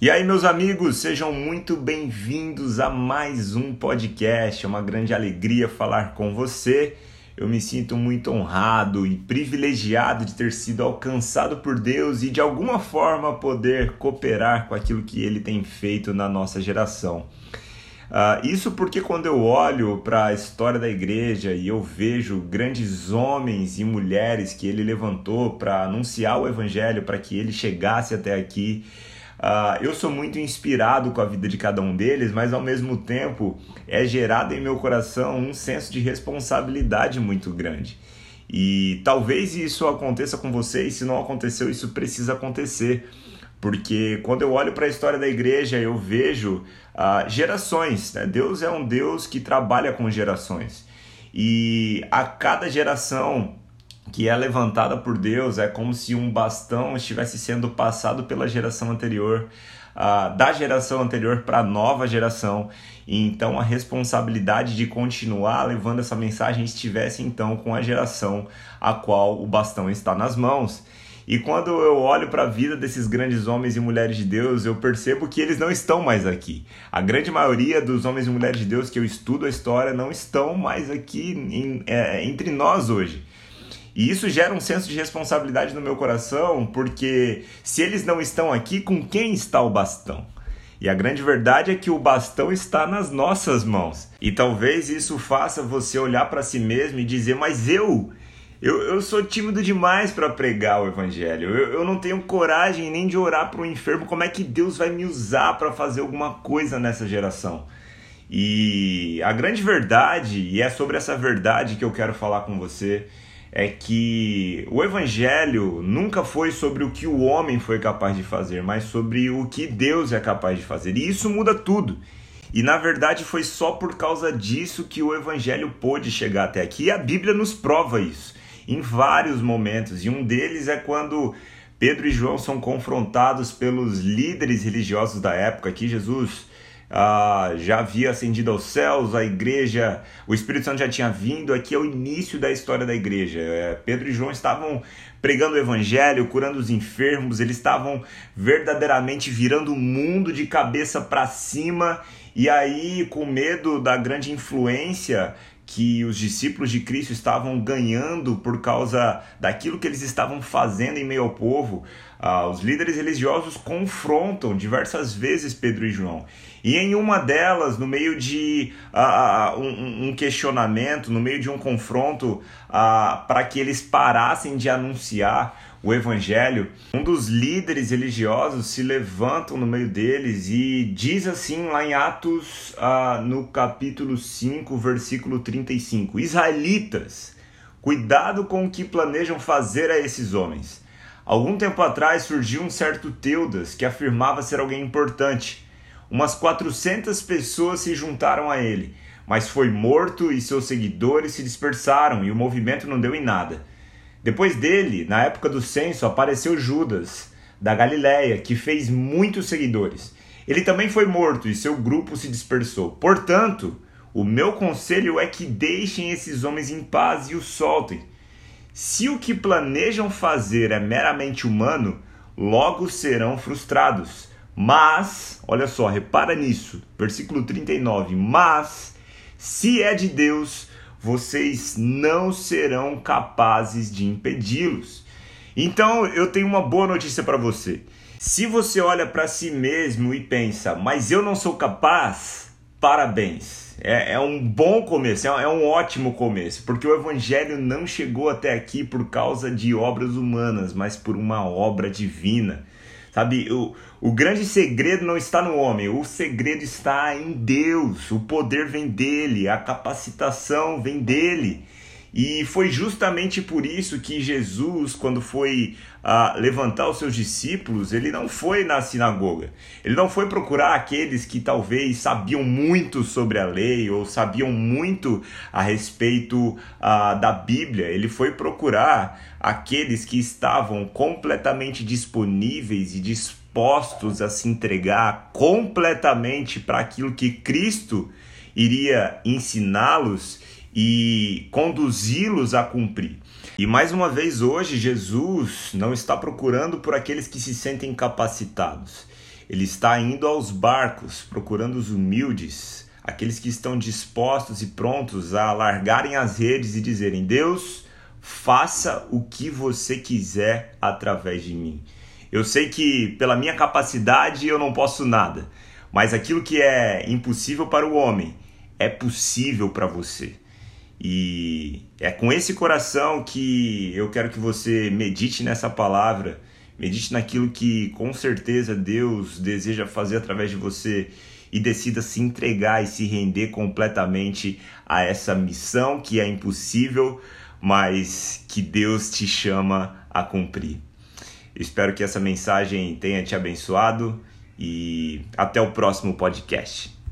E aí, meus amigos, sejam muito bem-vindos a mais um podcast. É uma grande alegria falar com você. Eu me sinto muito honrado e privilegiado de ter sido alcançado por Deus e de alguma forma poder cooperar com aquilo que Ele tem feito na nossa geração. Uh, isso porque quando eu olho para a história da igreja e eu vejo grandes homens e mulheres que ele levantou para anunciar o evangelho, para que ele chegasse até aqui, uh, eu sou muito inspirado com a vida de cada um deles, mas ao mesmo tempo é gerado em meu coração um senso de responsabilidade muito grande. E talvez isso aconteça com você, e se não aconteceu, isso precisa acontecer porque quando eu olho para a história da igreja, eu vejo uh, gerações. Né? Deus é um Deus que trabalha com gerações. E a cada geração que é levantada por Deus é como se um bastão estivesse sendo passado pela geração anterior, uh, da geração anterior para a nova geração. E então a responsabilidade de continuar levando essa mensagem estivesse então com a geração a qual o bastão está nas mãos. E quando eu olho para a vida desses grandes homens e mulheres de Deus, eu percebo que eles não estão mais aqui. A grande maioria dos homens e mulheres de Deus que eu estudo a história não estão mais aqui em, é, entre nós hoje. E isso gera um senso de responsabilidade no meu coração, porque se eles não estão aqui, com quem está o bastão? E a grande verdade é que o bastão está nas nossas mãos. E talvez isso faça você olhar para si mesmo e dizer: Mas eu, eu, eu sou tímido demais para pregar o evangelho. Eu, eu não tenho coragem nem de orar para o enfermo. Como é que Deus vai me usar para fazer alguma coisa nessa geração? E a grande verdade, e é sobre essa verdade que eu quero falar com você, é que o evangelho nunca foi sobre o que o homem foi capaz de fazer, mas sobre o que Deus é capaz de fazer. E isso muda tudo. E na verdade foi só por causa disso que o evangelho pôde chegar até aqui. E a Bíblia nos prova isso em vários momentos, e um deles é quando Pedro e João são confrontados pelos líderes religiosos da época, que Jesus ah, já havia ascendido aos céus, a igreja, o Espírito Santo já tinha vindo, aqui é o início da história da igreja. É, Pedro e João estavam pregando o evangelho, curando os enfermos, eles estavam verdadeiramente virando o mundo de cabeça para cima, e aí, com medo da grande influência que os discípulos de Cristo estavam ganhando por causa daquilo que eles estavam fazendo em meio ao povo. Ah, os líderes religiosos confrontam diversas vezes Pedro e João. E em uma delas, no meio de ah, ah um, um, questionamento, no meio de um confronto, ah, para que eles parassem de anunciar o evangelho, um dos líderes religiosos se levantam no meio deles e diz assim lá em Atos, ah, no capítulo 5, versículo 35: Israelitas, cuidado com o que planejam fazer a esses homens. Algum tempo atrás surgiu um certo Teudas que afirmava ser alguém importante. Umas 400 pessoas se juntaram a ele, mas foi morto e seus seguidores se dispersaram e o movimento não deu em nada. Depois dele, na época do censo, apareceu Judas, da Galiléia, que fez muitos seguidores. Ele também foi morto e seu grupo se dispersou. Portanto, o meu conselho é que deixem esses homens em paz e os soltem. Se o que planejam fazer é meramente humano, logo serão frustrados. Mas, olha só, repara nisso, versículo 39. Mas, se é de Deus, vocês não serão capazes de impedi-los. Então, eu tenho uma boa notícia para você. Se você olha para si mesmo e pensa, mas eu não sou capaz, parabéns. É, é um bom começo, é, é um ótimo começo, porque o Evangelho não chegou até aqui por causa de obras humanas, mas por uma obra divina. Sabe, o, o grande segredo não está no homem, o segredo está em Deus. O poder vem dele, a capacitação vem dele. E foi justamente por isso que Jesus, quando foi uh, levantar os seus discípulos, ele não foi na sinagoga. Ele não foi procurar aqueles que talvez sabiam muito sobre a lei ou sabiam muito a respeito uh, da Bíblia. Ele foi procurar aqueles que estavam completamente disponíveis e dispostos a se entregar completamente para aquilo que Cristo iria ensiná-los e conduzi-los a cumprir. E mais uma vez hoje Jesus não está procurando por aqueles que se sentem capacitados. Ele está indo aos barcos, procurando os humildes, aqueles que estão dispostos e prontos a largarem as redes e dizerem: Deus, faça o que você quiser através de mim. Eu sei que pela minha capacidade eu não posso nada, mas aquilo que é impossível para o homem é possível para você. E é com esse coração que eu quero que você medite nessa palavra, medite naquilo que com certeza Deus deseja fazer através de você e decida se entregar e se render completamente a essa missão que é impossível, mas que Deus te chama a cumprir. Espero que essa mensagem tenha te abençoado e até o próximo podcast.